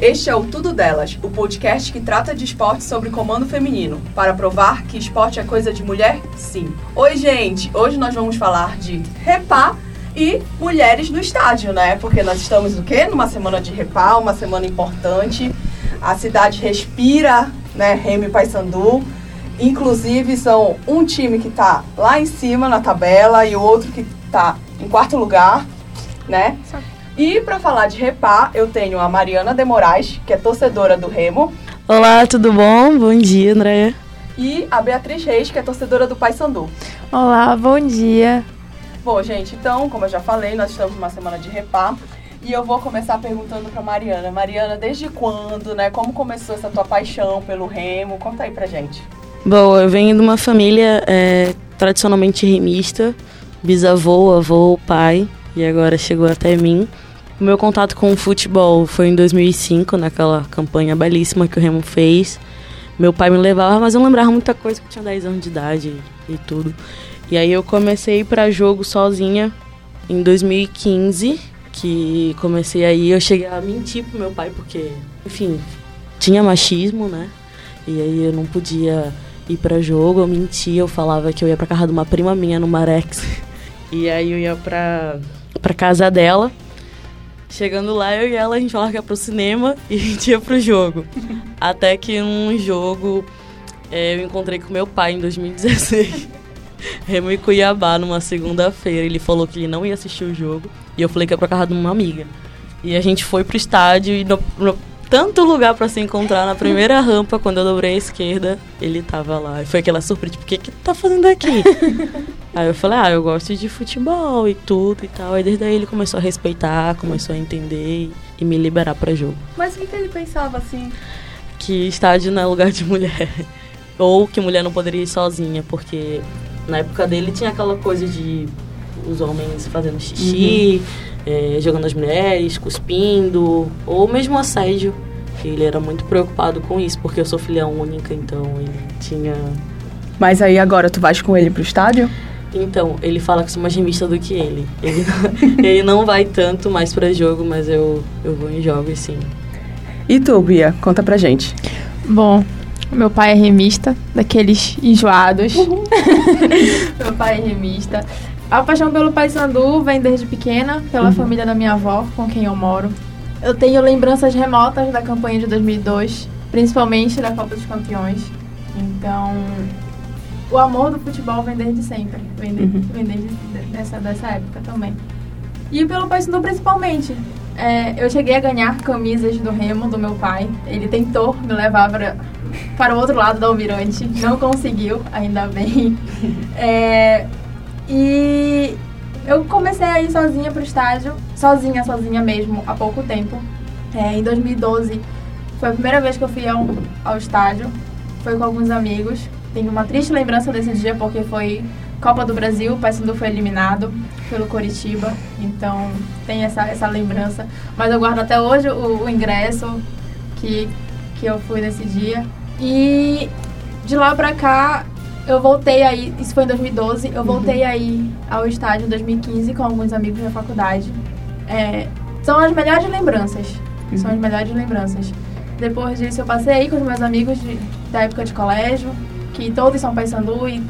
Este é o Tudo Delas, o podcast que trata de esporte sobre comando feminino, para provar que esporte é coisa de mulher? Sim. Oi, gente! Hoje nós vamos falar de repá e mulheres no estádio, né? Porque nós estamos o quê? Numa semana de repá, uma semana importante. A cidade respira, né? Remy Paysandu. Inclusive, são um time que está lá em cima na tabela e o outro que está em quarto lugar, né? E para falar de repá, eu tenho a Mariana de Moraes, que é torcedora do Remo. Olá, tudo bom? Bom dia, Andréia. E a Beatriz Reis, que é torcedora do Paysandu. Olá, bom dia. Bom, gente, então, como eu já falei, nós estamos numa semana de repá. E eu vou começar perguntando para Mariana. Mariana, desde quando, né? Como começou essa tua paixão pelo remo? Conta aí pra gente. Bom, eu venho de uma família é, tradicionalmente remista. Bisavô, avô, pai. E agora chegou até mim. O meu contato com o futebol foi em 2005, naquela campanha belíssima que o Remo fez. Meu pai me levava, mas eu lembrava muita coisa, eu tinha 10 anos de idade e tudo. E aí eu comecei para jogo sozinha em 2015, que comecei aí, eu cheguei a mentir pro meu pai, porque, enfim, tinha machismo, né? E aí eu não podia ir para jogo, eu mentia, eu falava que eu ia pra casa de uma prima minha no Marex. E aí eu ia pra, pra casa dela. Chegando lá, eu e ela, a gente falava que ia pro cinema e a gente ia pro jogo. Até que num jogo é, eu encontrei com meu pai em 2016. Remo e Cuiabá numa segunda-feira. Ele falou que ele não ia assistir o jogo. E eu falei que ia pra casa de uma amiga. E a gente foi pro estádio e no, no tanto lugar para se encontrar na primeira rampa, quando eu dobrei a esquerda, ele tava lá. E foi aquela surpresa, tipo, o que que tu tá fazendo aqui? aí eu falei, ah, eu gosto de futebol e tudo e tal. Aí desde aí ele começou a respeitar, começou a entender e me liberar para jogo. Mas o que, que ele pensava assim? Que estádio não é lugar de mulher. Ou que mulher não poderia ir sozinha, porque na época dele tinha aquela coisa de os homens fazendo xixi, uhum. é, jogando as mulheres, cuspindo, ou mesmo assédio. Ele era muito preocupado com isso, porque eu sou filha única, então ele tinha. Mas aí agora tu vais com ele pro estádio? Então, ele fala que sou mais remista do que ele. Ele não, ele não vai tanto mais para jogo, mas eu, eu vou em jogos sim. E tu, Bia? Conta pra gente. Bom, meu pai é remista, daqueles enjoados. Uhum. meu pai é remista. A paixão pelo Paysandu vem desde pequena, pela uhum. família da minha avó, com quem eu moro. Eu tenho lembranças remotas da campanha de 2002, principalmente da Copa dos Campeões. Então, o amor do futebol vem desde sempre, vem, de, uhum. vem desde dessa, dessa época também. E pelo Paysandu principalmente. É, eu cheguei a ganhar camisas do Remo, do meu pai. Ele tentou me levar para, para o outro lado da Almirante, não conseguiu, ainda bem. É, e eu comecei a ir sozinha pro estádio, sozinha, sozinha mesmo, há pouco tempo. É, em 2012 foi a primeira vez que eu fui ao, ao estádio, foi com alguns amigos. Tenho uma triste lembrança desse dia porque foi Copa do Brasil, o Paysandu foi eliminado pelo Coritiba, então tem essa, essa lembrança. Mas eu guardo até hoje o, o ingresso que, que eu fui nesse dia. E de lá pra cá eu voltei aí, isso foi em 2012, eu voltei uhum. aí ao estádio em 2015 com alguns amigos da faculdade. É, são as melhores lembranças. Uhum. São as melhores lembranças. Depois disso eu passei aí com os meus amigos de, da época de colégio, que todos são paysandu e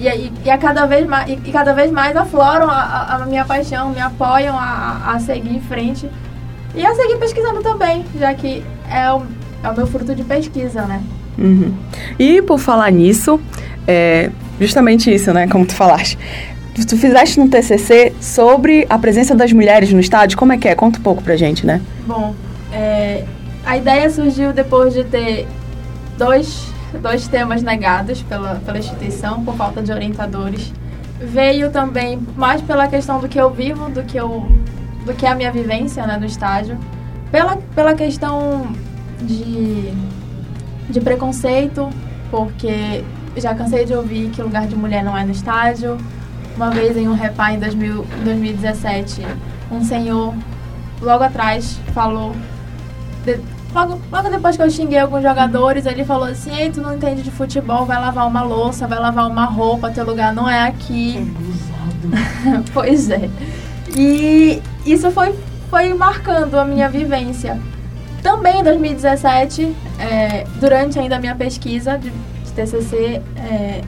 e, e, a cada vez mais, e, e cada vez mais afloram a, a, a, minha paixão, me apoiam a, a seguir em frente e a seguir pesquisando também, já que é o, é o meu fruto de pesquisa, né? Uhum. E por falar nisso, é justamente isso, né? Como tu falaste. Tu fizeste no TCC sobre a presença das mulheres no estádio. Como é que é? Conta um pouco pra gente, né? Bom, é, a ideia surgiu depois de ter dois, dois temas negados pela, pela instituição por falta de orientadores. Veio também mais pela questão do que eu vivo, do que, eu, do que é a minha vivência né, no estádio. Pela, pela questão de, de preconceito, porque já cansei de ouvir que lugar de mulher não é no estádio. Uma vez em um repá em 2000, 2017, um senhor logo atrás falou. De, logo, logo depois que eu xinguei alguns jogadores, ele falou assim: Ei, tu não entende de futebol, vai lavar uma louça, vai lavar uma roupa, teu lugar não é aqui. É pois é. E isso foi, foi marcando a minha vivência. Também em 2017, é, durante ainda a minha pesquisa de, de TCC, é,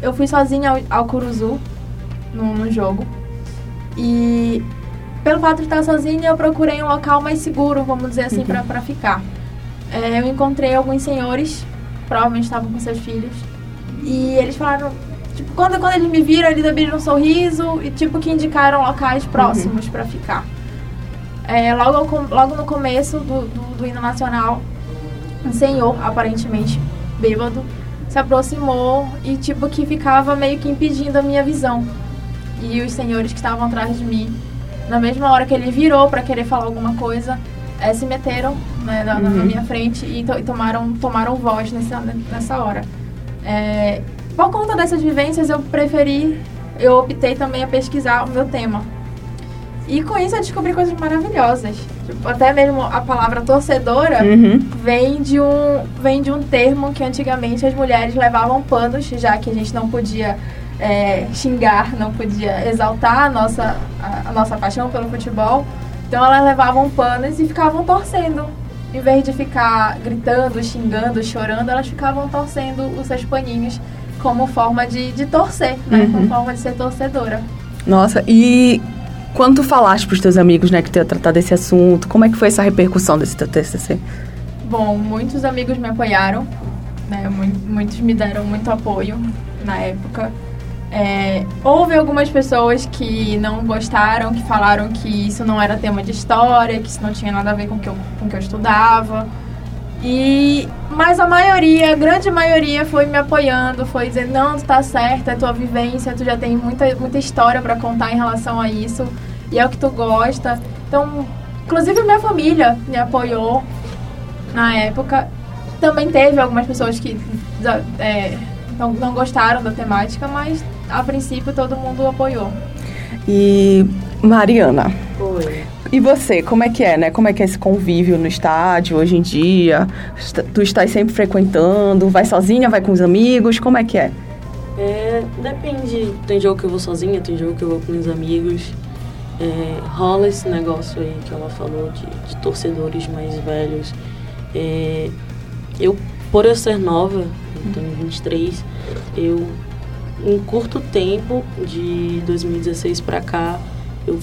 eu fui sozinha ao, ao Curuzu, no, no jogo. E pelo fato de estar sozinha, eu procurei um local mais seguro, vamos dizer assim, uhum. para ficar. É, eu encontrei alguns senhores, provavelmente estavam com seus filhos, e eles falaram, tipo, quando, quando eles me viram, eles abriram um sorriso e, tipo, que indicaram locais uhum. próximos uhum. para ficar. É, logo, logo no começo do, do, do hino nacional, um senhor, aparentemente bêbado, se aproximou e, tipo, que ficava meio que impedindo a minha visão. E os senhores que estavam atrás de mim, na mesma hora que ele virou para querer falar alguma coisa, é, se meteram né, na, uhum. na, minha frente e, to, e, tomaram, tomaram voz nessa, nessa hora. É, por conta dessas vivências, eu preferi, eu optei também a pesquisar o meu tema. E com isso eu descobri coisas maravilhosas. Tipo, até mesmo a palavra torcedora uhum. vem, de um, vem de um termo que antigamente as mulheres levavam panos, já que a gente não podia é, xingar, não podia exaltar a nossa, a, a nossa paixão pelo futebol. Então elas levavam panos e ficavam torcendo. Em vez de ficar gritando, xingando, chorando, elas ficavam torcendo os seus paninhos como forma de, de torcer, né? Uhum. Como forma de ser torcedora. Nossa, e quando tu falaste pros teus amigos, né, que tu ia tratar desse assunto, como é que foi essa repercussão desse teu TCC? Bom, muitos amigos me apoiaram, né? Muitos me deram muito apoio na época. É, houve algumas pessoas que não gostaram, que falaram que isso não era tema de história, que isso não tinha nada a ver com que eu, com que eu estudava. E, mas a maioria, a grande maioria foi me apoiando, foi dizendo, não, tu tá certo, é tua vivência, tu já tem muita, muita história para contar em relação a isso, e é o que tu gosta. Então, inclusive minha família me apoiou na época. Também teve algumas pessoas que é, não, não gostaram da temática, mas a princípio todo mundo apoiou. E Mariana. Oi. E você, como é que é, né? Como é que é esse convívio no estádio hoje em dia? Tu estás sempre frequentando? Vai sozinha, vai com os amigos? Como é que é? É, depende. Tem jogo que eu vou sozinha, tem jogo que eu vou com os amigos. É, rola esse negócio aí que ela falou de, de torcedores mais velhos. É, eu, por eu ser nova, eu tenho 23, eu em curto tempo, de 2016 para cá, eu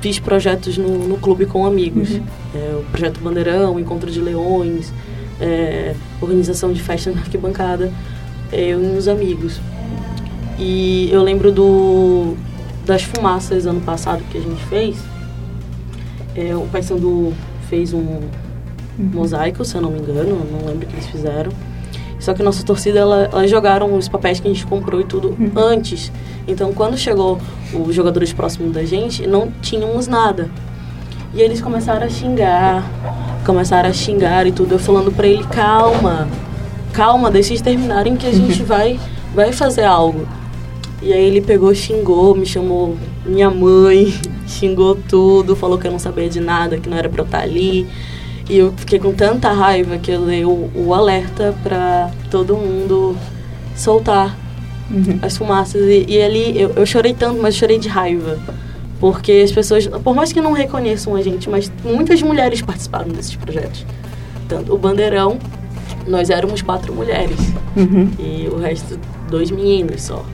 fiz projetos no, no clube com amigos. Uhum. É, o Projeto Bandeirão, Encontro de Leões, é, organização de festa na arquibancada, é, eu e uns amigos. E eu lembro do, das fumaças ano passado que a gente fez. É, o Paysandu fez um uhum. mosaico, se eu não me engano, não lembro o que eles fizeram. Só que nossa torcida, ela, elas jogaram os papéis que a gente comprou e tudo uhum. antes. Então, quando chegou os jogadores próximos da gente, não tínhamos nada. E eles começaram a xingar, começaram a xingar e tudo. Eu falando pra ele, calma, calma, deixa eles terminarem que a gente uhum. vai, vai fazer algo. E aí ele pegou, xingou, me chamou minha mãe, xingou tudo, falou que eu não sabia de nada, que não era pra eu estar ali. E eu fiquei com tanta raiva que eu dei o, o alerta para todo mundo soltar uhum. as fumaças. E, e ali eu, eu, chorei tanto, mas chorei de raiva. Porque as pessoas, por mais que não reconheçam a gente, mas muitas mulheres participaram desses projetos. Tanto o Bandeirão, nós éramos quatro mulheres. Uhum. E o resto, dois meninos só.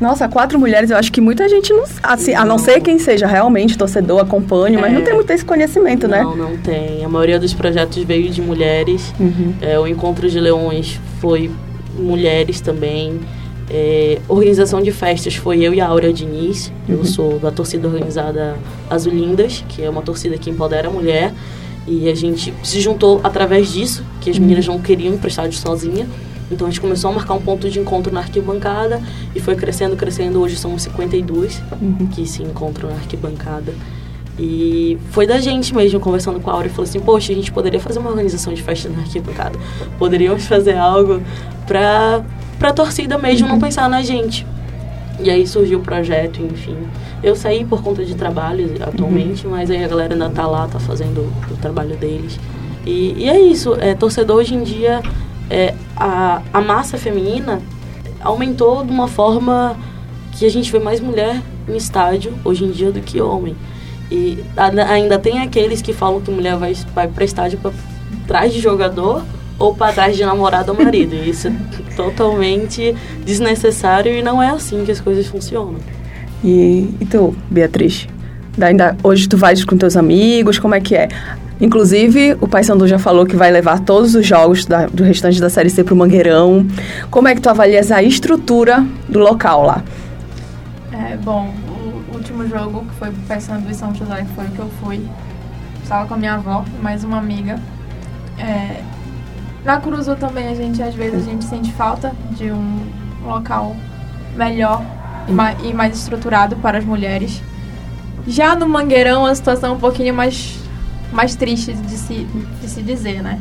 Nossa, quatro mulheres, eu acho que muita gente não. Assim, não. a não ser quem seja realmente torcedor, acompanhe, é. mas não tem muito esse conhecimento, não, né? Não, não tem. A maioria dos projetos veio de mulheres. Uhum. É, o Encontro de Leões foi mulheres também. É, organização de festas foi eu e a Aura Diniz. Uhum. Eu sou da torcida organizada Azulindas, que é uma torcida que empodera a mulher. E a gente se juntou através disso, que as uhum. meninas não queriam para estádio sozinha. Então a gente começou a marcar um ponto de encontro na arquibancada e foi crescendo, crescendo. Hoje são 52 uhum. que se encontram na arquibancada. E foi da gente mesmo, conversando com a Aura, e falou assim: Poxa, a gente poderia fazer uma organização de festa na arquibancada. Poderíamos fazer algo pra, pra torcida mesmo uhum. não pensar na gente. E aí surgiu o projeto, enfim. Eu saí por conta de trabalho atualmente, uhum. mas aí a galera ainda tá lá, tá fazendo o trabalho deles. E, e é isso, é, torcedor hoje em dia é, a, a massa feminina aumentou de uma forma que a gente vê mais mulher em estádio hoje em dia do que homem. E ainda tem aqueles que falam que mulher vai, vai para estádio trás de jogador ou para trás de namorado ou marido. E isso é totalmente desnecessário e não é assim que as coisas funcionam. E, e tu, Beatriz? Ainda, hoje tu vais com teus amigos, como é que é? Inclusive, o Pai Sandu já falou que vai levar todos os jogos da, do restante da Série C para o Mangueirão. Como é que tu avalias a estrutura do local lá? É, bom, o último jogo, que foi Pai Sandu e São José, foi o que eu fui, estava com a minha avó mais uma amiga. É, na Curuzu também, a gente, às vezes, a gente sente falta de um local melhor e mais estruturado para as mulheres. Já no Mangueirão, a situação é um pouquinho mais mais triste de se, de se dizer, né?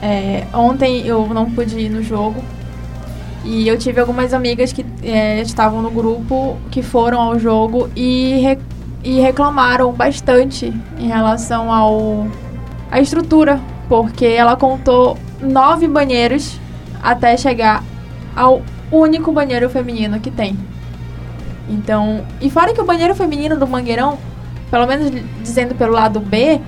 É, ontem eu não pude ir no jogo e eu tive algumas amigas que é, estavam no grupo que foram ao jogo e, re, e reclamaram bastante em relação ao a estrutura, porque ela contou nove banheiros até chegar ao único banheiro feminino que tem. Então, e fora que o banheiro feminino do Mangueirão, pelo menos dizendo pelo lado B,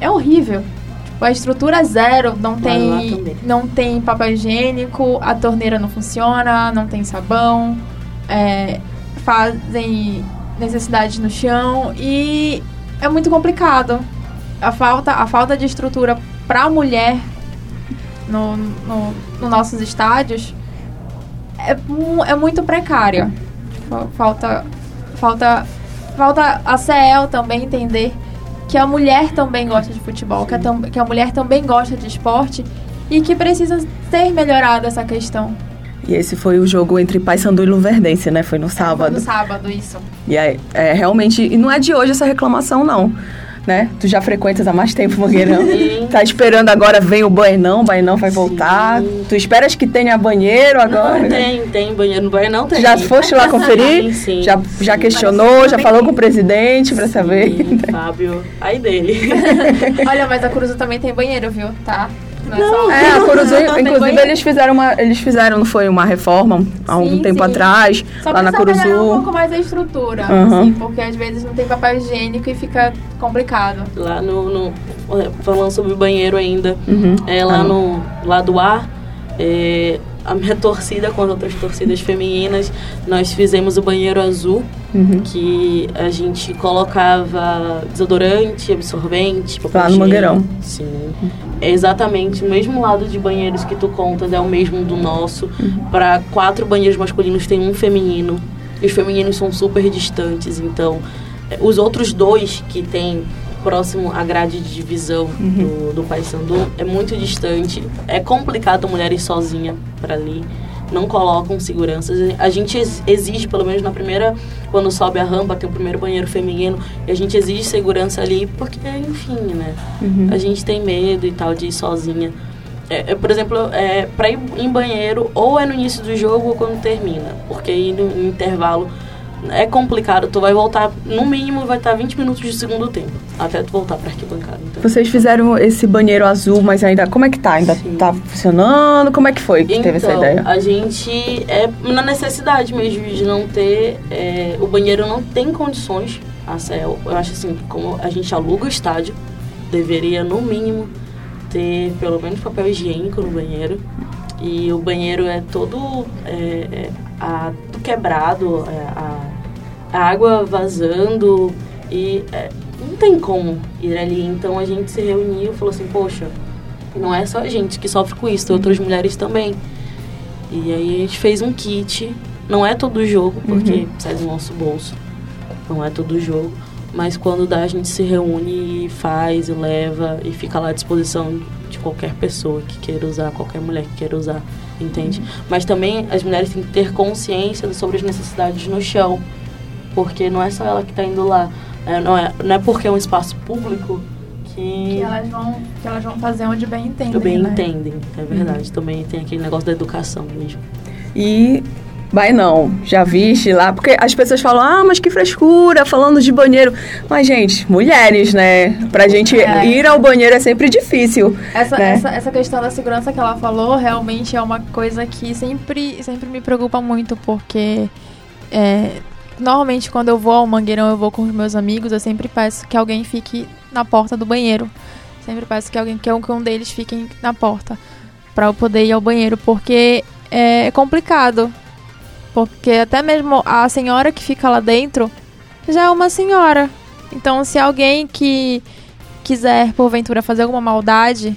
é horrível. Tipo, a estrutura é zero, não tem, não tem papel higiênico, a torneira não funciona, não tem sabão, é, fazem necessidades no chão e é muito complicado. A falta, a falta de estrutura para a mulher no, no, no, nossos estádios é, é muito precária. Falta, falta, falta a CEL também entender que a mulher também gosta de futebol, que a, que a mulher também gosta de esporte e que precisa ser melhorada essa questão. E esse foi o jogo entre Paysandu e Luverdense, né? Foi no sábado. Foi no sábado, isso. E aí, é, realmente, e não é de hoje essa reclamação, não né? Tu já frequentas há mais tempo Mangueirão. Sim. Tá esperando agora, vem o banheirão, o banheirão vai voltar. Sim. Tu esperas que tenha banheiro agora? Não, tem, tem banheiro no banheirão, tem. Já foste lá conferir? Sim, sim. Já, já questionou, já falou com o presidente pra saber? Fábio, aí dele. Olha, mas a Cruz também tem banheiro, viu? Tá? Não, é, a Curuzu, inclusive eles fizeram uma, eles fizeram, não foi uma reforma há um sim, tempo sim. atrás, Só lá na Curuzu. um pouco mais a estrutura, uhum. assim, porque às vezes não tem papel higiênico e fica complicado. Lá no, no falando sobre o banheiro ainda, uhum. é lá ah. no lado A, é, a minha torcida com as outras torcidas femininas, nós fizemos o banheiro azul, uhum. que a gente colocava desodorante, absorvente, Lá no Mangueirão. Sim. É exatamente o mesmo lado de banheiros que tu contas, é o mesmo do nosso. Uhum. Para quatro banheiros masculinos tem um feminino. E os femininos são super distantes, então é, os outros dois que tem próximo à grade de divisão uhum. do, do Paysandu, é muito distante. É complicado mulheres sozinha para ali. Não colocam seguranças. A gente exige, pelo menos na primeira, quando sobe a rampa, tem o primeiro banheiro feminino, e a gente exige segurança ali, porque, enfim, né? Uhum. A gente tem medo e tal de ir sozinha. É, é, por exemplo, é, para ir em banheiro, ou é no início do jogo ou quando termina, porque aí no, no intervalo é complicado. Tu vai voltar, no mínimo, vai estar 20 minutos de segundo tempo. Até tu voltar pra arquibancada. Então. Vocês fizeram esse banheiro azul, mas ainda. Como é que tá? Ainda Sim. tá funcionando? Como é que foi que então, teve essa então, ideia? A gente é na necessidade mesmo de não ter. É, o banheiro não tem condições. A CEL, eu acho assim, como a gente aluga o estádio, deveria no mínimo ter pelo menos papel higiênico no banheiro. E o banheiro é todo é, é, a, quebrado, é, a, a água vazando e é, não tem como ir ali. Então a gente se reuniu e falou assim, poxa, não é só a gente que sofre com isso, tem outras mulheres também. E aí a gente fez um kit, não é todo jogo, porque uhum. sai do nosso bolso, não é todo jogo. Mas quando dá, a gente se reúne e faz, e leva e fica lá à disposição de qualquer pessoa que queira usar, qualquer mulher que queira usar, entende? Uhum. Mas também as mulheres têm que ter consciência sobre as necessidades no chão porque não é só ela que está indo lá. É, não, é, não é porque é um espaço público que... Que elas vão, que elas vão fazer onde bem entendem, Bem né? entendem, é verdade. Uhum. Também tem aquele negócio da educação mesmo. E Vai não, já viste lá, porque as pessoas falam, ah, mas que frescura, falando de banheiro. Mas, gente, mulheres, né? Pra gente é. ir ao banheiro é sempre difícil. Essa, né? essa, essa questão da segurança que ela falou realmente é uma coisa que sempre, sempre me preocupa muito, porque é, normalmente quando eu vou ao Mangueirão, eu vou com os meus amigos, eu sempre peço que alguém fique na porta do banheiro. Sempre peço que alguém que um deles fique na porta para eu poder ir ao banheiro, porque é complicado. Porque até mesmo a senhora que fica lá dentro já é uma senhora. Então, se alguém que quiser, porventura, fazer alguma maldade,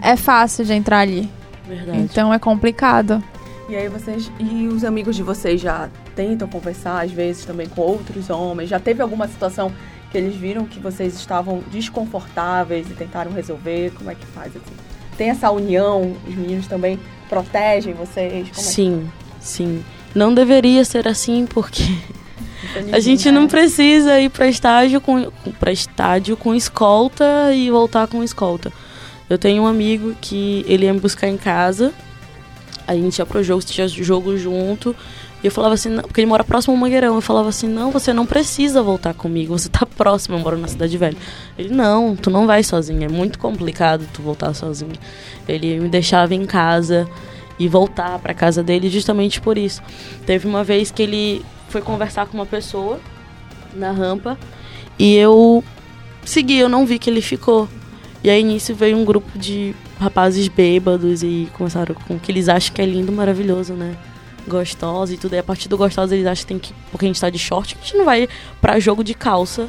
é fácil de entrar ali. Verdade. Então é complicado. E aí vocês e os amigos de vocês já tentam conversar às vezes também com outros homens? Já teve alguma situação que eles viram que vocês estavam desconfortáveis e tentaram resolver? Como é que faz assim? Tem essa união? Os meninos também protegem vocês? Como é sim, sim. Não deveria ser assim porque a gente não precisa ir para estágio com para estádio com escolta e voltar com escolta. Eu tenho um amigo que ele ia me buscar em casa a gente ia pro jogo, tinha jogo junto. E eu falava assim, não, porque ele mora próximo ao Mangueirão. Eu falava assim, não, você não precisa voltar comigo, você tá próximo, eu moro na cidade velha. Ele, não, tu não vai sozinho, é muito complicado tu voltar sozinho. Ele me deixava em casa e voltar para casa dele justamente por isso. Teve uma vez que ele foi conversar com uma pessoa na rampa e eu segui, eu não vi que ele ficou. E aí nisso veio um grupo de rapazes bêbados e começaram com o que eles acham que é lindo, maravilhoso, né? Gostosa e tudo. E a partir do gostoso eles acham que tem que. Porque a gente tá de short, a gente não vai pra jogo de calça,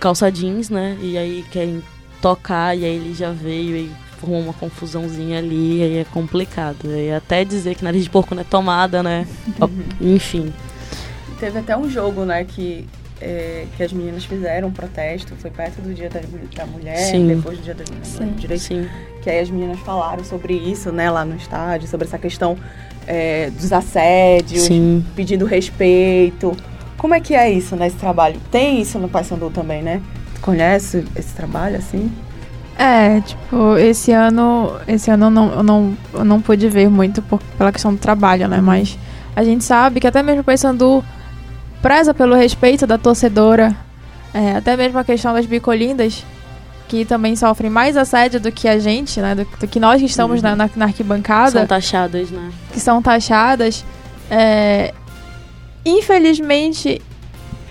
calça jeans, né? E aí querem tocar, e aí ele já veio e formou uma confusãozinha ali, aí é complicado. E até dizer que nariz de porco não é tomada, né? Enfim. Teve até um jogo, né, que é, que as meninas fizeram um protesto, foi perto do Dia da, da Mulher, Sim. depois do Dia da Mulher, direito, Sim. que aí as meninas falaram sobre isso, né, lá no estádio, sobre essa questão é, dos assédios, Sim. pedindo respeito. Como é que é isso nesse trabalho? Tem isso no Paysandu também, né? Tu conhece esse trabalho, assim? É, tipo, esse ano, esse ano eu não, eu não, eu não pude ver muito por, pela questão do trabalho, né? Uhum. Mas a gente sabe que até mesmo o Paysandu preza pelo respeito da torcedora, é, até mesmo a questão das bicolindas, que também sofrem mais assédio do que a gente, né? Do, do que nós que estamos uhum. na, na, na, arquibancada. São taxadas, né? Que são taxadas. É, infelizmente,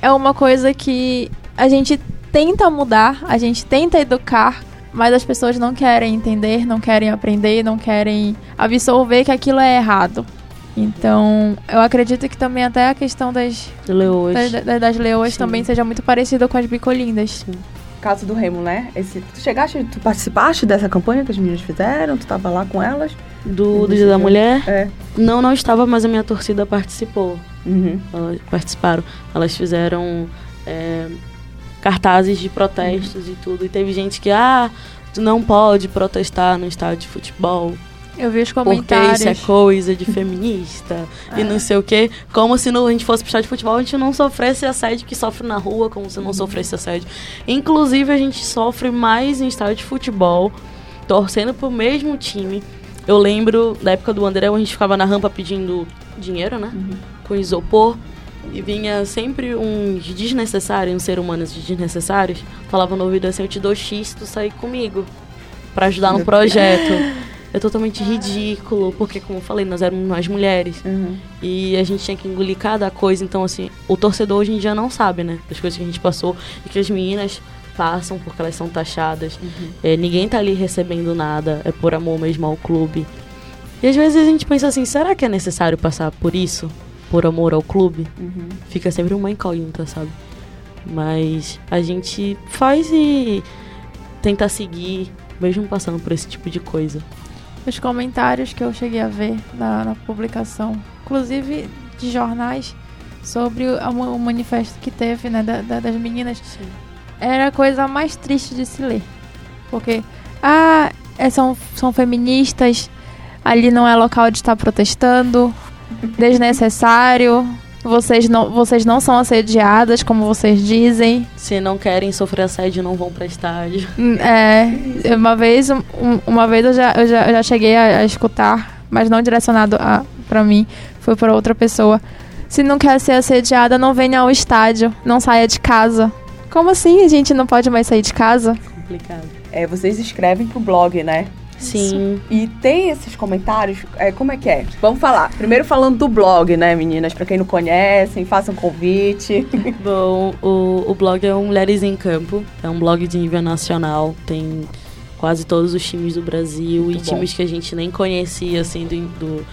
é uma coisa que a gente tenta mudar, a gente tenta educar, mas as pessoas não querem entender, não querem aprender, não querem absorver que aquilo é errado. Então, eu acredito que também até a questão das leoas, das, das leoas também seja muito parecida com as bicolindas. Sim. Caso do Remo, né? Esse, tu chegaste, tu participaste dessa campanha que as meninas fizeram? Tu estava lá com elas? Do, do Dia da Mulher? É. Não, não estava, mas a minha torcida participou. Uhum. Elas participaram. Elas fizeram é, cartazes de protestos e tudo. E teve gente que, ah, tu não pode protestar no estádio de futebol. Eu vi os comentários. Porque isso é coisa de feminista é. e não sei o quê. Como se no, a gente fosse puxar de futebol, a gente não sofresse assédio que sofre na rua, como se não uhum. sofresse assédio. Inclusive, a gente sofre mais em estádio de futebol, torcendo pro mesmo time. Eu lembro da época do André, a gente ficava na rampa pedindo dinheiro, né? Uhum. Com isopor. E vinha sempre uns desnecessários, uns seres humanos desnecessários. Falava no ouvido assim, eu te dou X, tu sair comigo. para ajudar no projeto. é totalmente ridículo, porque, como eu falei, nós éramos mais mulheres. Uhum. E a gente tinha que engolir cada coisa. Então, assim, o torcedor hoje em dia não sabe, né? Das coisas que a gente passou e que as meninas passam porque elas são taxadas. Uhum. É, ninguém tá ali recebendo nada, é por amor mesmo ao clube. E às vezes a gente pensa assim, será que é necessário passar por isso? Por amor ao clube? Uhum. Fica sempre uma incógnita, sabe? Mas a gente faz e tenta seguir, mesmo passando por esse tipo de coisa os comentários que eu cheguei a ver na, na publicação, inclusive de jornais, sobre o, o manifesto que teve, né, da, da, das meninas, Sim. era a coisa mais triste de se ler. Porque, ah, é, são, são feministas, ali não é local de estar protestando, desnecessário, vocês não, vocês não são assediadas, como vocês dizem. Se não querem sofrer assédio, não vão pra estádio. Hum, é, uma vez, um, uma vez eu já, eu já, eu já cheguei a, a, escutar, mas não direcionado a, pra mim, foi para outra pessoa. Se não quer ser assediada, não venha ao estádio, não saia de casa. Como assim a gente não pode mais sair de casa? Complicado. É, vocês escrevem pro blog, né? Sim. E tem esses comentários, é, como é que é? Vamos falar. Primeiro falando do blog, né, meninas? Para quem não conhecem, façam um convite. Bom, o, o blog é o Mulheres em Campo. É um blog de nível nacional. Tem quase todos os times do Brasil Muito e bom. times que a gente nem conhecia, assim, do, do,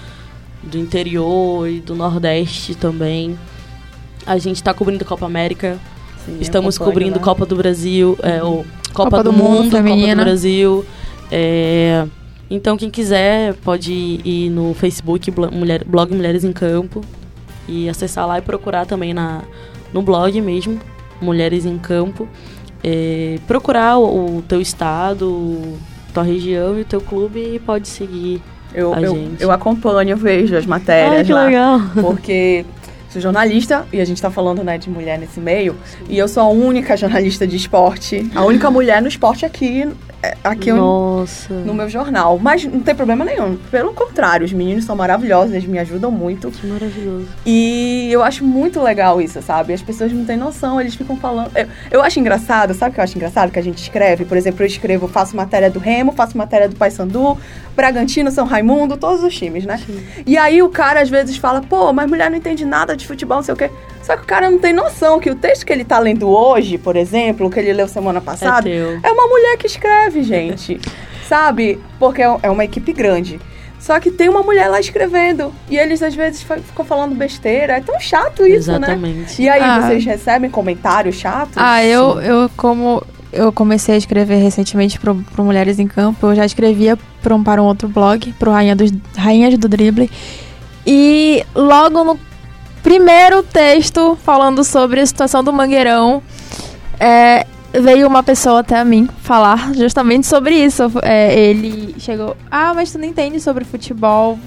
do interior e do Nordeste também. A gente tá cobrindo Copa América, Sim, estamos cobrindo né? Copa do Brasil, é, o Copa, Copa do, do Mundo Mundo, Copa do Brasil. É, então, quem quiser pode ir no Facebook Blog Mulheres em Campo e acessar lá e procurar também na, no blog mesmo, Mulheres em Campo. É, procurar o, o teu estado, tua região e o teu clube e pode seguir. Eu, a eu, gente. eu acompanho, eu vejo as matérias Ai, que lá. legal! Porque sou jornalista e a gente tá falando né, de mulher nesse meio. E eu sou a única jornalista de esporte, a única mulher no esporte aqui, é, aqui eu- Nossa! no meu jornal. Mas não tem problema nenhum. Pelo contrário, os meninos são maravilhosos, eles me ajudam muito. Que maravilhoso. E eu acho muito legal isso, sabe? As pessoas não têm noção, eles ficam falando. Eu, eu acho engraçado, sabe o que eu acho engraçado? Que a gente escreve, por exemplo, eu escrevo, faço matéria do Remo, faço matéria do Paysandu, Bragantino, São Raimundo, todos os times, né? E aí o cara às vezes fala, pô, mas mulher não entende nada de futebol, não sei o quê. Só que o cara não tem noção que o texto que ele tá lendo hoje, por exemplo, o que ele leu semana É passada, teu. é uma mulher que escreve, gente. sabe? Porque é é uma equipe grande. Só que tem uma mulher lá escrevendo. E eles às vezes ficam falando besteira. É tão chato isso, né? Exatamente. E aí, Ah. vocês recebem comentários chatos? Ah, eu, eu como eu comecei a escrever recentemente pro, pro Mulheres em Campo, eu já escrevia pra um, para um outro blog, pro Rainha dos, Rainhas do Drible. E logo no primeiro texto falando sobre a situação do Mangueirão, é, veio uma pessoa até mim falar justamente sobre isso. É, ele chegou, ah, mas tu não entende sobre futebol,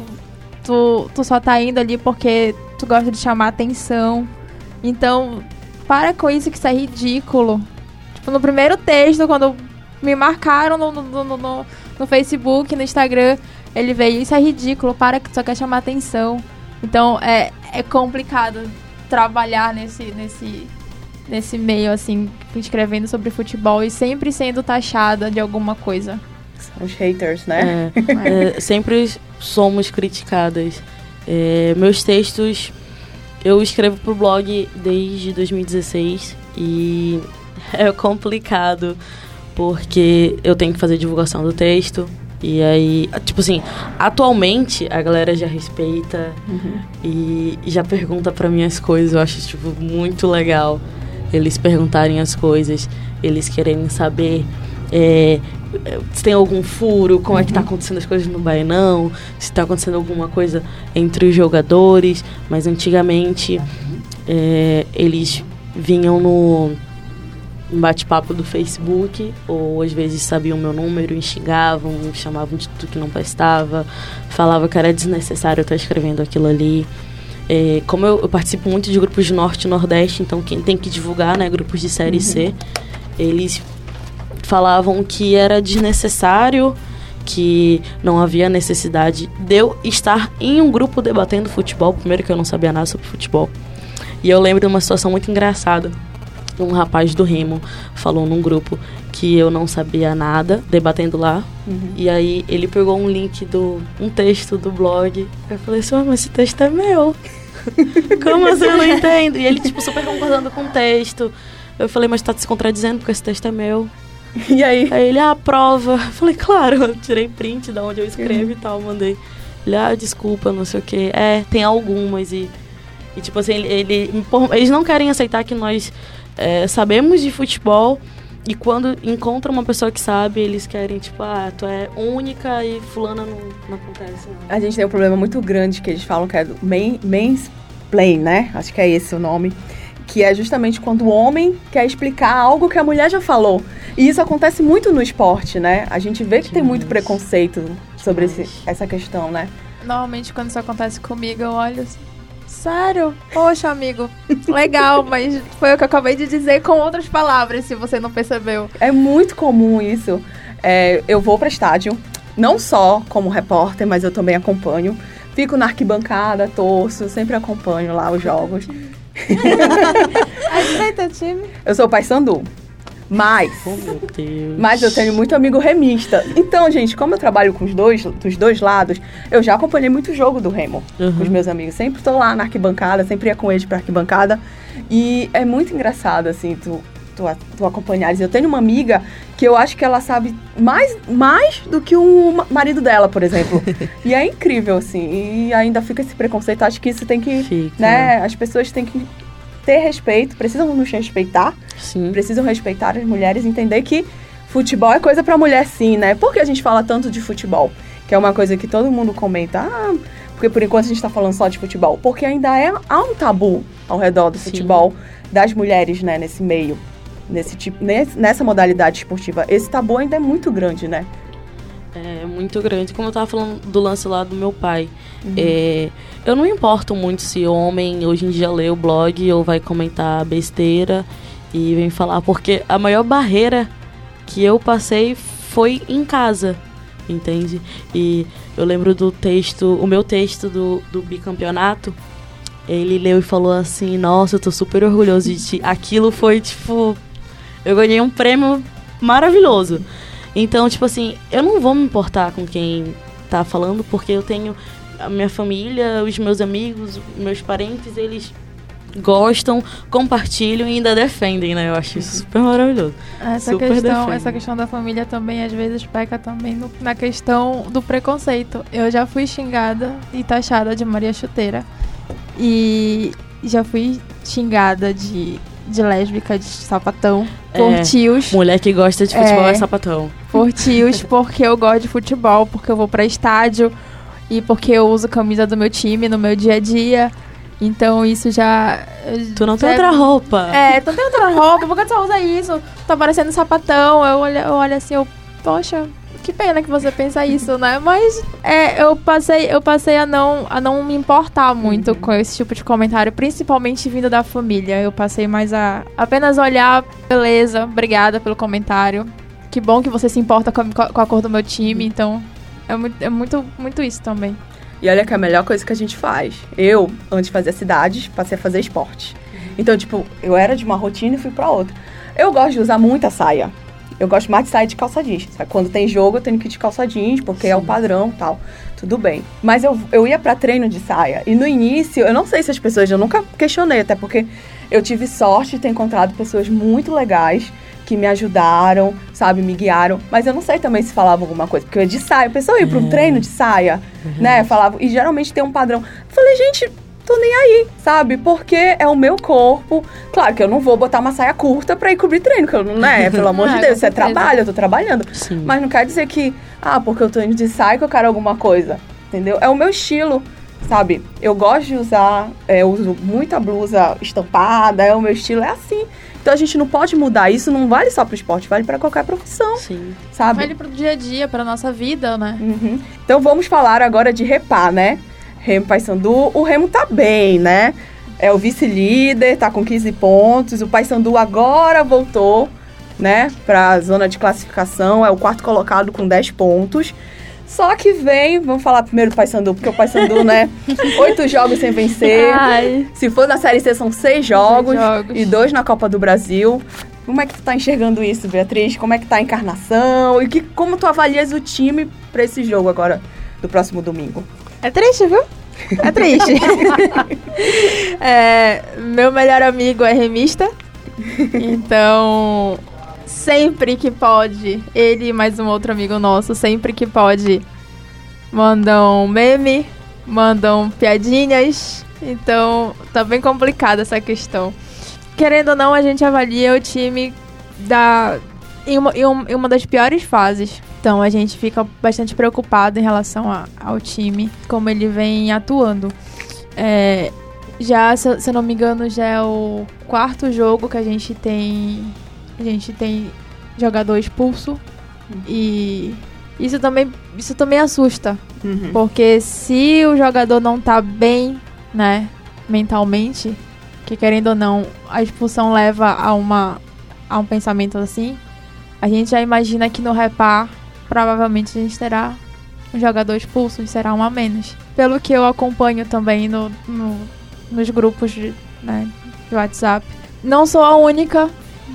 tu, tu só tá indo ali porque tu gosta de chamar atenção. Então, para com isso que isso é ridículo. Tipo, no primeiro texto, quando me marcaram no, no, no, no, no Facebook, no Instagram, ele veio, isso é ridículo, para que tu só quer chamar atenção. Então, é, é complicado trabalhar nesse, nesse, nesse meio, assim, escrevendo sobre futebol e sempre sendo taxada de alguma coisa. Os haters, né? É, é, sempre somos criticadas. É, meus textos eu escrevo pro blog desde 2016 e é complicado porque eu tenho que fazer divulgação do texto. E aí, tipo assim, atualmente a galera já respeita e já pergunta pra mim as coisas. Eu acho, tipo, muito legal eles perguntarem as coisas, eles querem saber é, se tem algum furo, como é que tá acontecendo as coisas no Bainão, se tá acontecendo alguma coisa entre os jogadores. Mas antigamente é, eles vinham no um bate-papo do Facebook, ou às vezes sabiam meu número e xingavam, me chamavam de tudo que não prestava, falava que era desnecessário eu estar escrevendo aquilo ali. É, como eu, eu participo muito de grupos de Norte e Nordeste, então quem tem que divulgar, né, grupos de Série C, eles falavam que era desnecessário, que não havia necessidade de eu estar em um grupo debatendo futebol, primeiro que eu não sabia nada sobre futebol. E eu lembro de uma situação muito engraçada. Um rapaz do Remo falou num grupo que eu não sabia nada, debatendo lá. E aí ele pegou um link do um texto do blog. Eu falei assim, "Ué, mas esse texto é meu. Como assim eu não entendo? E ele, tipo, super concordando com o texto. Eu falei, mas tá se contradizendo porque esse texto é meu. E aí? Aí ele, ah, prova. Eu falei, claro, eu tirei print da onde eu escrevo e tal, mandei. Ele, ah, desculpa, não sei o quê. É, tem algumas e. E tipo assim, ele, ele- eles não querem aceitar que nós é, sabemos de futebol e quando encontram uma pessoa que sabe, eles querem, tipo, ah, tu é única e fulana não, não acontece, não. A gente tem um problema muito grande que eles falam que é do main, mansplain, né? Acho que é esse o nome. Que é justamente quando o homem quer explicar algo que a mulher já falou. E isso acontece muito no esporte, né? A gente vê que tem muito preconceito sobre esse- essa questão, né? Normalmente, quando isso acontece comigo, eu olho assim. Sério? Poxa, amigo. Legal, mas foi o que eu acabei de dizer com outras palavras, se você não percebeu. É muito comum isso. É, eu vou para estádio, não só como repórter, mas eu também acompanho. Fico na arquibancada, torço, sempre acompanho lá os jogos. Aceita, time? Eu sou Paysandu. Mas, Oh, mas eu tenho muito amigo remista. Então, gente, como eu trabalho com os dois, dos dois lados, eu já acompanhei muito jogo do Remo Uhum. com os meus amigos. Sempre tô lá na arquibancada, sempre ia com eles pra arquibancada. E é muito engraçado, assim, tu tu, tu acompanhares. Eu tenho uma amiga que eu acho que ela sabe mais, mais do que o marido dela, por exemplo. e é incrível, assim. E ainda fica esse preconceito. Acho que isso tem que. Fica. Né, as pessoas têm que ter respeito, precisam nos respeitar. Sim. Precisam respeitar as mulheres, entender que futebol é coisa para mulher sim, né? Por que a gente fala tanto de futebol? Que é uma coisa que todo mundo comenta. Ah, porque por enquanto a gente está falando só de futebol. Porque ainda é, há um tabu ao redor do sim. futebol das mulheres, né, nesse meio, nesse tipo, nessa modalidade esportiva. Esse tabu ainda é muito grande, né? É muito grande. Como eu tava falando do lance lá do meu pai. Uhum. É, eu não importo muito se homem hoje em dia lê o blog ou vai comentar besteira e vem falar, porque a maior barreira que eu passei foi em casa, entende? E eu lembro do texto, o meu texto do, do bicampeonato, ele leu e falou assim: Nossa, eu tô super orgulhoso de ti. Aquilo foi tipo. Eu ganhei um prêmio maravilhoso. Então, tipo assim, eu não vou me importar com quem tá falando, porque eu tenho a minha família, os meus amigos, meus parentes, eles gostam, compartilham e ainda defendem, né? Eu acho isso super maravilhoso. Essa, super questão, essa questão da família também, às vezes, peca também no, na questão do preconceito. Eu já fui xingada e taxada de Maria Chuteira. E já fui xingada de, de lésbica, de sapatão, é, por tios. Mulher que gosta de futebol é, é sapatão. Por tios, porque eu gosto de futebol, porque eu vou pra estádio e porque eu uso camisa do meu time no meu dia a dia. Então isso já. Tu não tem outra roupa. É, tu não tem outra roupa, por que tu só usa isso? Tá parecendo sapatão. Eu olho, eu olho assim, eu. Poxa, que pena que você pensa isso, né? Mas é, eu passei, eu passei a não, a não me importar muito uhum. com esse tipo de comentário, principalmente vindo da família. Eu passei mais a apenas olhar, beleza, obrigada pelo comentário. Que bom que você se importa com a, com a cor do meu time, então é muito, é muito, muito isso também. E olha que é a melhor coisa que a gente faz. Eu, antes de fazer cidades, passei a fazer esporte. Então, tipo, eu era de uma rotina e fui pra outra. Eu gosto de usar muita saia. Eu gosto mais de sair de calça jeans. Quando tem jogo, eu tenho que ir de calça jeans, porque Sim. é o padrão tal. Tudo bem. Mas eu, eu ia para treino de saia. E no início, eu não sei se as pessoas, eu nunca questionei, até porque eu tive sorte de ter encontrado pessoas muito legais que me ajudaram, sabe, me guiaram. Mas eu não sei também se falava alguma coisa, porque eu ia de saia. A pessoa ia para um é. treino de saia, uhum. né? Falava, e geralmente tem um padrão. Eu falei, gente, tô nem aí, sabe? Porque é o meu corpo. Claro que eu não vou botar uma saia curta pra ir cobrir treino, que eu não, né? Pelo amor ah, de Deus, isso é trabalho, eu tô trabalhando. Sim. Mas não quer dizer que, ah, porque eu tô indo de saia que eu quero alguma coisa, entendeu? É o meu estilo sabe? Eu gosto de usar, é, eu uso muita blusa estampada, é o meu estilo, é assim. Então a gente não pode mudar. Isso não vale só pro esporte, vale para qualquer profissão. Sim. Sabe? Vale pro dia a dia, pra nossa vida, né? Uhum. Então vamos falar agora de Repá, né? Remo Paysandu. O Remo tá bem, né? É o vice-líder, tá com 15 pontos. O Paysandu agora voltou, né, pra zona de classificação. É o quarto colocado com 10 pontos. Só que vem, vamos falar primeiro do Paysandu, porque o Paysandu, né? Oito jogos sem vencer. Ai. Se for na Série C, são seis jogos, seis jogos, e dois na Copa do Brasil. Como é que tu tá enxergando isso, Beatriz? Como é que tá a encarnação? E que, como tu avalias o time para esse jogo agora, do próximo domingo? É triste, viu? É triste. é, meu melhor amigo é remista. Então, sempre que pode, ele e mais um outro amigo nosso, sempre que pode, mandam meme, mandam piadinhas. Então, tá bem complicada essa questão. Querendo ou não, a gente avalia o time da, em, uma, em uma das piores fases. Então, a gente fica bastante preocupado em relação a, ao time, como ele vem atuando. É, já, se, se eu não me engano, já é o quarto jogo que a gente tem a gente tem jogador expulso uhum. e isso também, isso também assusta. Uhum. Porque se o jogador não tá bem, né, mentalmente, que querendo ou não, a expulsão leva a uma a um pensamento assim, a gente já imagina que no repar provavelmente a gente terá um jogador expulso e será um a menos. Pelo que eu acompanho também no, no nos grupos de, né, de WhatsApp. Não sou a única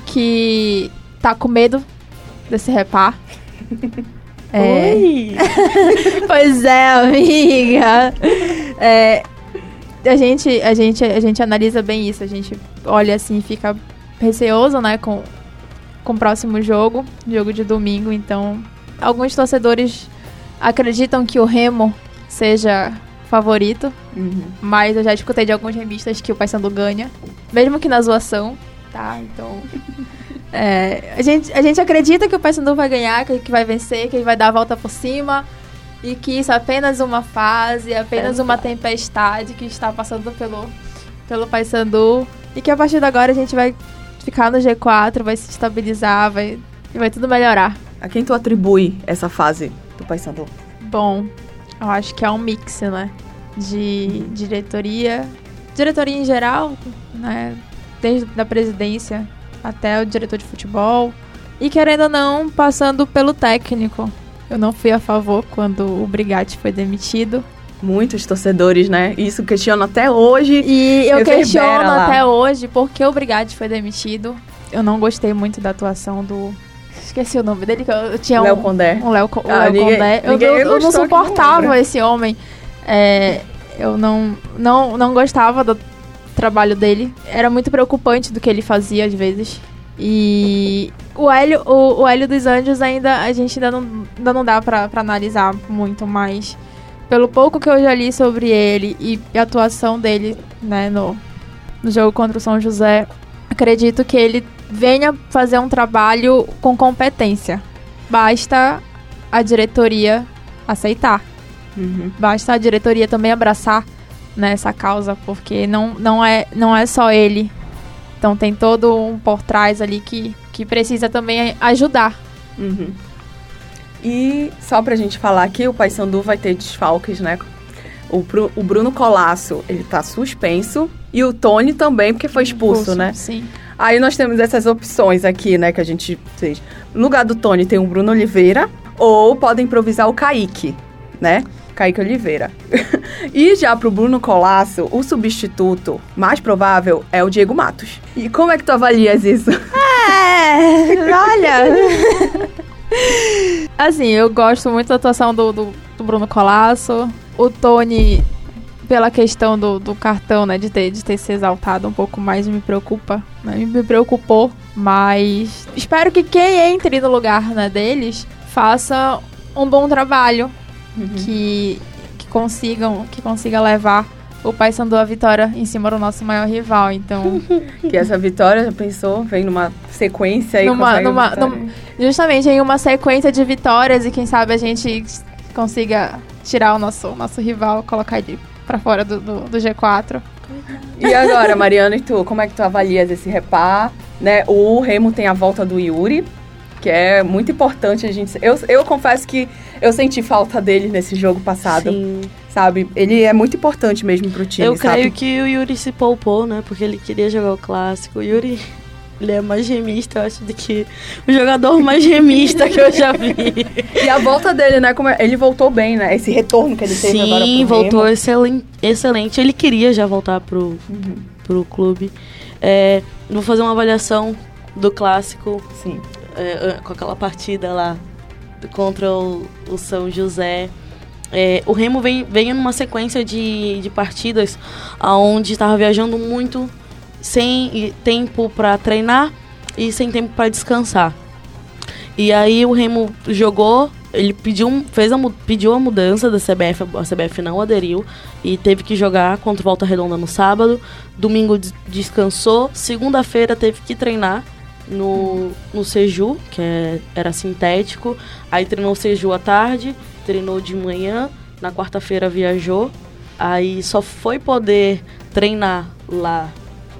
que tá com medo desse repar. É. Oi! pois é, amiga. É, a gente, a gente, a gente analisa bem isso. A gente olha assim, fica receoso, né, com, com o próximo jogo, jogo de domingo. Então, alguns torcedores acreditam que o Remo seja favorito, Uhum. mas eu já escutei de alguns remistas que o Paysandu ganha, mesmo que na zoação, tá? Então, é, a, gente, a gente acredita que o Paysandu vai ganhar, que, que vai vencer, que ele vai dar a volta por cima e que isso é apenas uma fase, apenas uma tempestade que está passando pelo, pelo Paysandu e que a partir de agora a gente vai ficar no G4, vai se estabilizar, vai, e vai tudo melhorar. A quem tu atribui essa fase do Paysandu? Bom, eu acho que é um mix, né? De diretoria, diretoria em geral, né? Desde a presidência até o diretor de futebol. E querendo ou não, passando pelo técnico. Eu não fui a favor quando o Brigatti foi demitido. Muitos torcedores, né? Isso questionam até hoje. E eu Reverbera questiono até hoje por que o Brigatti foi demitido. Eu não gostei muito da atuação do. Esqueci o nome dele, que eu, eu tinha Léo um, Condé. um Léo, Ah, Léo ninguém- Condé. Eu, não- eu não suportava esse homem. É, eu não, não, não gostava do trabalho dele. Era muito preocupante do que ele fazia às vezes. E o Hélio, o, o Hélio dos Anjos ainda a gente ainda não, ainda não dá pra analisar muito, mas pelo pouco que eu já li sobre ele e a atuação dele né, no, no jogo contra o São José, acredito que ele venha fazer um trabalho com competência. Basta a diretoria aceitar. Uhum. Basta a diretoria também abraçar né, essa causa, porque não, não, é, não é só ele. Então tem todo um por trás ali que, que precisa também ajudar. Uhum. E só pra gente falar aqui, o Paysandu vai ter desfalques, né? O, o Bruno Colasso, ele tá suspenso. E o Tony também, porque foi expulso, né? Sim. Aí nós temos essas opções aqui, né, que a gente fez. No lugar do Tony tem o Bruno Oliveira, ou podem improvisar o Kaique, né? Kaique Oliveira. e já pro Bruno Colasso, o substituto mais provável é o Diego Matos. E como é que tu avalias isso? É, olha. assim, eu gosto muito da atuação do, do, do Bruno Colasso. O Tony, pela questão do, do cartão, né, de ter, de ter se exaltado um pouco mais, me preocupa. Né, me preocupou. Mas espero que quem entre no lugar né, deles faça um bom trabalho. Que, que consigam que consiga levar o Paysandu à vitória em cima do nosso maior rival. Então, Que essa vitória, já pensou, vem numa sequência aí Numa- numa- num- justamente em uma sequência de vitórias e quem sabe a gente consiga tirar o nosso, nosso rival, colocar ele pra fora do, do, do G4. E agora, Mariana, e tu, como é que tu avalias esse repar? Né? O Remo tem a volta do Yuri, que é muito importante a gente. Eu, eu confesso que eu senti falta dele nesse jogo passado, Sim. sabe? Ele é muito importante mesmo pro time, Eu sabe? creio que o Yuri se poupou, né? Porque ele queria jogar o clássico. O Yuri, ele é mais remista, eu acho, do que o jogador mais remista que eu já vi. E a volta dele, né? Como é- ele voltou bem, né? Esse retorno que ele teve agora pro Sim, voltou excelente, excelente. Ele queria já voltar pro, Uhum, pro clube. É, vou fazer uma avaliação do clássico sim. É, com aquela partida lá contra o, o São José. É, o Remo vem, vem numa sequência de, de partidas onde estava viajando muito, sem tempo para treinar e sem tempo para descansar. E aí o Remo jogou, ele pediu, fez a, pediu a mudança da CBF, a CBF não aderiu e teve que jogar contra o Volta Redonda no sábado. Domingo des- descansou, segunda-feira teve que treinar no, no Seju, que é- era sintético. Aí treinou o Seju à tarde, treinou de manhã, na quarta-feira viajou. Aí só foi poder treinar lá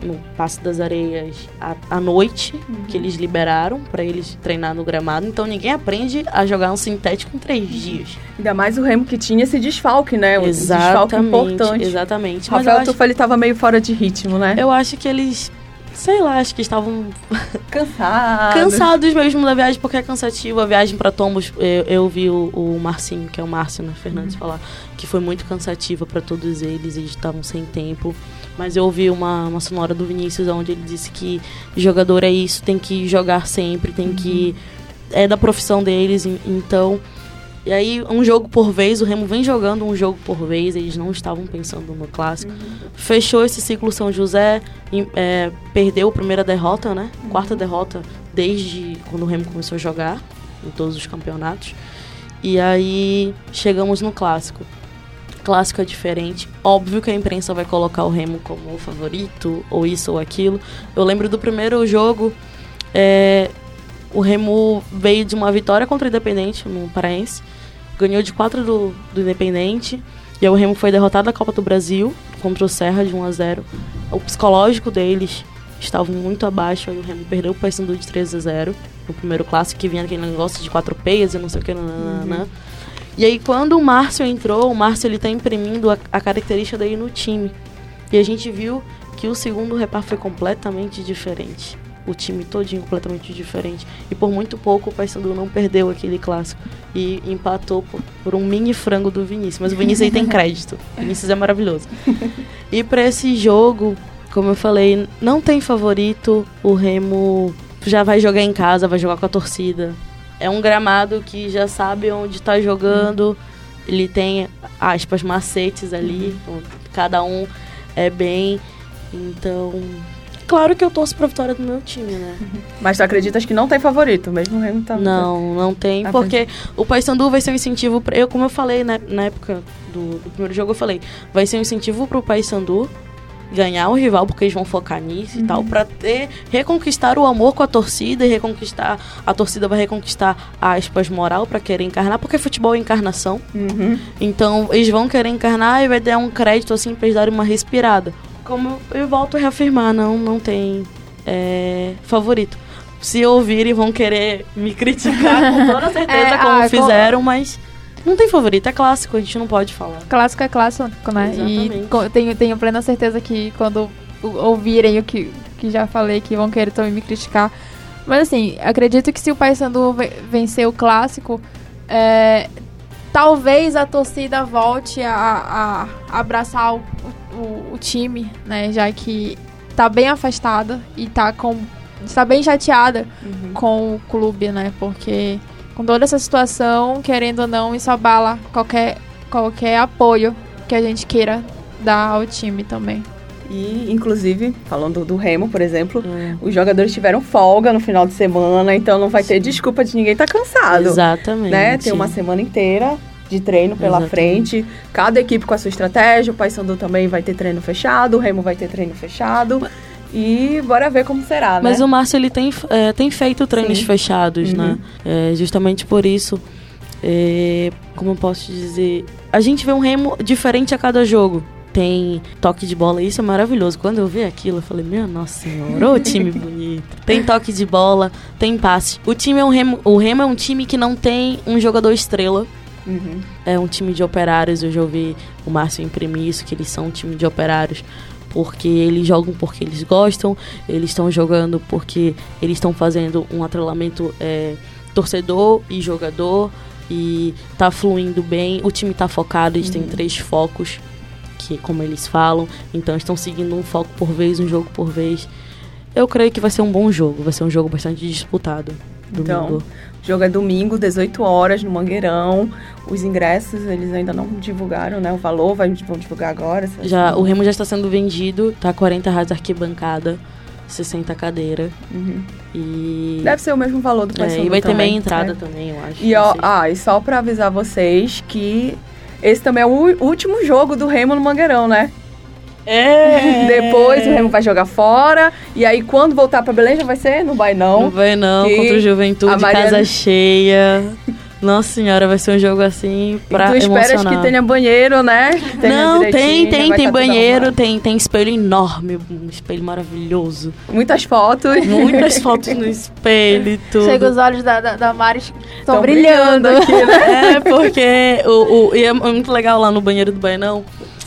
no Passo das Areias à, à noite, que eles liberaram pra eles treinar no gramado. Então ninguém aprende a jogar um sintético em três dias. Ainda mais o Remo que tinha esse desfalque, né? Um desfalque importante. exatamente. Mas eu Rafael acho, ele tava meio fora de ritmo, né? eu acho que eles, sei lá, acho que estavam Cansado. Cansados mesmo da viagem, porque é cansativo. A viagem pra Tombos, eu, eu vi o, o Marcinho, que é o Márcio, né, Fernandes, falar que foi muito cansativa pra todos eles, eles estavam sem tempo. Mas eu ouvi uma, uma sonora do Vinícius, onde ele disse que jogador é isso, tem que jogar sempre, tem que. É da profissão deles, en- então. E aí, um jogo por vez, o Remo vem jogando um jogo por vez, eles não estavam pensando no clássico. Uhum. Fechou esse ciclo São José, e, é, perdeu a primeira derrota, né? Uhum. Quarta derrota desde quando o Remo começou a jogar, em todos os campeonatos. E aí, chegamos no clássico. Clássico é diferente. Óbvio que a imprensa vai colocar o Remo como o favorito, ou isso ou aquilo. Eu lembro do primeiro jogo, é, o Remo veio de uma vitória contra o Independente no Paraense. Ganhou de 4 do, do Independente. E aí o Remo foi derrotado na Copa do Brasil contra o Serra de 1 a 0 O psicológico deles estava muito abaixo. Aí o Remo perdeu o Paysandu de 3 a 0 no primeiro clássico, que vinha aquele negócio de quatro peias e não sei o que. Uhum. E aí quando o Márcio entrou, o Márcio ele tá imprimindo a, a característica dele no time. E a gente viu que o segundo reparo foi completamente diferente o time todinho completamente diferente. E por muito pouco o Paysandu não perdeu aquele clássico. E empatou por, por, um mini frango do Vinícius. Mas o Vinícius aí tem crédito. O Vinícius é maravilhoso. E para esse jogo, como eu falei, não tem favorito. O Remo já vai jogar em casa, vai jogar com a torcida. É um gramado que já sabe onde está jogando. Ele tem, aspas, macetes ali. Então, cada um é bem. Então, claro que eu torço pra vitória do meu time, né? Mas tu acreditas que não tem favorito, mesmo o Remo tá... Não, não tem, ah, porque o Paysandu vai ser um incentivo pra... Eu, como eu falei né, na época do, do, primeiro jogo, eu falei, vai ser um incentivo pro Paysandu ganhar o rival, porque eles vão focar nisso uhum. e tal, pra ter, reconquistar o amor com a torcida e reconquistar, a torcida vai reconquistar, aspas, moral para querer encarnar, porque futebol é encarnação. Uhum. Então, eles vão querer encarnar e vai dar um crédito, assim, pra eles darem uma respirada como eu volto a reafirmar, não, não tem é, favorito. Se ouvirem, vão querer me criticar com toda certeza, é, como ah, fizeram, com... mas não tem favorito, é clássico, a gente não pode falar. Clássico é clássico, né? Exatamente. E tenho, tenho plena certeza que quando ouvirem o que, que já falei, que vão querer também me criticar. Mas assim, acredito que se o Paysandu vencer o clássico, é, talvez a torcida volte a, a abraçar o, o, o, time, né? Já que tá bem afastada e tá com. está bem chateada uhum. com o clube, né? Porque com toda essa situação, querendo ou não, isso abala qualquer, qualquer apoio que a gente queira dar ao time também. E, inclusive, falando do Remo, por exemplo, é. os jogadores tiveram folga no final de semana, então não vai ter Sim. desculpa de ninguém estar tá cansado. Exatamente. Né? Tem uma semana inteira de treino pela Exatamente. frente. Cada equipe com a sua estratégia. O Paysandu também vai ter treino fechado, o Remo vai ter treino fechado. E bora ver como será, né? Mas o Márcio, ele tem, é, tem feito treinos Sim. fechados, né? uhum. né? É, justamente por isso, é, como eu posso dizer... A gente vê um Remo diferente a cada jogo tem toque de bola, isso é maravilhoso. Quando eu vi aquilo, eu falei, meu nossa senhora, ô time bonito. Tem toque de bola, tem passe. O time é um Remo, o Remo é um time que não tem um jogador estrela. Uhum. É um time de operários, eu já ouvi o Márcio imprimir isso, que eles são um time de operários porque eles jogam porque eles gostam, eles estão jogando porque eles estão fazendo um atrelamento é, torcedor e jogador e tá fluindo bem, o time tá focado, eles uhum. têm três focos que como eles falam, então estão seguindo um foco por vez, um jogo por vez. Eu creio que vai ser um bom jogo, vai ser um jogo bastante disputado. Domingo. Então, o jogo é domingo, 18 horas, no Mangueirão. Os ingressos, eles ainda não divulgaram, né? O valor, vai, vão divulgar agora. Já, o Remo já está sendo vendido, tá 40 reais arquibancada. 60 cadeira. Uhum. E. Deve ser o mesmo valor do Paysandu é, E vai ter meia entrada é. também, eu acho. E, ó, ah, e só pra avisar vocês que esse também é o último jogo do Remo no Mangueirão, né? É. Depois o Remo vai jogar fora. E aí, quando voltar pra Belém, já vai ser no Bainão. No Bainão, contra o Juventude, Mariana... casa cheia. Nossa senhora, vai ser um jogo assim pra e tu esperas que tenha banheiro, né? Tenha Não, tem, tem, tem banheiro, tem, tem espelho enorme, um espelho maravilhoso. Muitas fotos. Muitas fotos no espelho e tudo. Chega os olhos da, da, da Mari estão brilhando. brilhando aqui, né? É, porque o, o, e é muito legal lá no banheiro do Bainão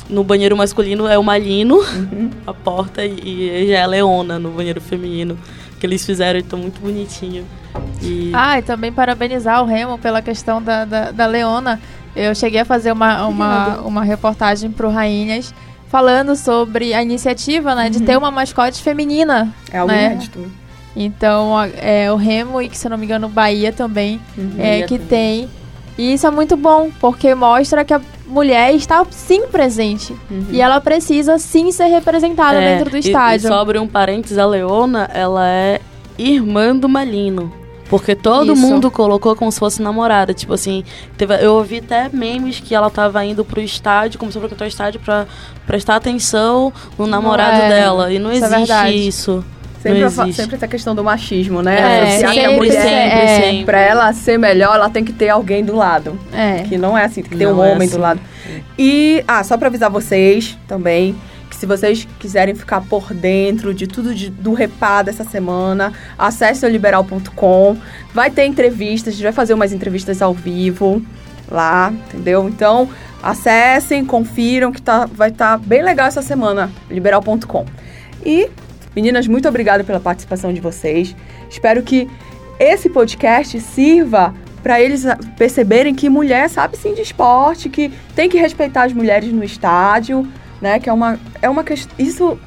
no banheiro masculino é o Malino, uhum. a porta, e já é a Leona no banheiro feminino. Que eles fizeram, então muito bonitinho. E... Ah, e também parabenizar o Remo pela questão da, da, da Leona. Eu cheguei a fazer uma, uma, uma reportagem pro Rainhas falando sobre a iniciativa, né, uhum. de ter uma mascote feminina. É algo né? inédito. Então, é, o Remo e, que se não me engano, o Bahia também, uhum, é, que tem E isso é muito bom, porque mostra que a mulher está sim presente. Uhum. E ela precisa sim ser representada É, dentro do e- estádio. E, sobre um parênteses, a Leona, ela é irmã do Malino. Porque todo Isso. mundo colocou como se fosse namorada. Tipo assim, teve, eu ouvi até memes que ela tava indo pro estádio, começou a frequentar o estádio pra prestar atenção no namorado é. dela. E não Isso é existe verdade. isso. Sempre, fa- sempre essa questão do machismo, né? É, Associar que a sempre, mulher, sempre, é. sempre. pra ela ser melhor, ela tem que ter alguém do lado. É. Que não é assim, tem que ter Não um é homem assim. do lado. E, ah, só pra avisar vocês também, que se vocês quiserem ficar por dentro de tudo de- do repá dessa semana, acesse o liberal.com. Vai ter entrevistas, a gente vai fazer umas entrevistas ao vivo lá, entendeu? Então, acessem, confiram que tá, vai estar bem legal essa semana, liberal.com. E, meninas, muito obrigada pela participação de vocês. Espero que esse podcast sirva para eles perceberem que mulher sabe sim de esporte, que tem que respeitar as mulheres no estádio, né? Que é uma é uma questão, isso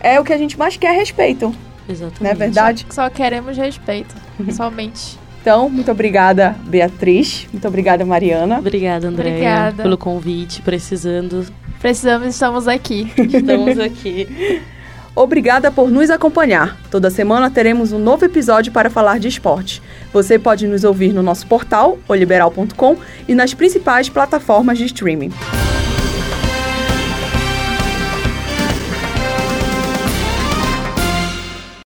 é o que a gente mais quer respeito, Exatamente. não é verdade? Só queremos respeito. Somente. Então, muito obrigada, Beatriz. Muito obrigada, Mariana. Obrigada, Andréia, Obrigada. pelo convite. Precisando, Precisamos, estamos aqui. estamos aqui. Obrigada por nos acompanhar. Toda semana teremos um novo episódio para falar de esporte. Você pode nos ouvir no nosso portal, oliberal.com, e nas principais plataformas de streaming.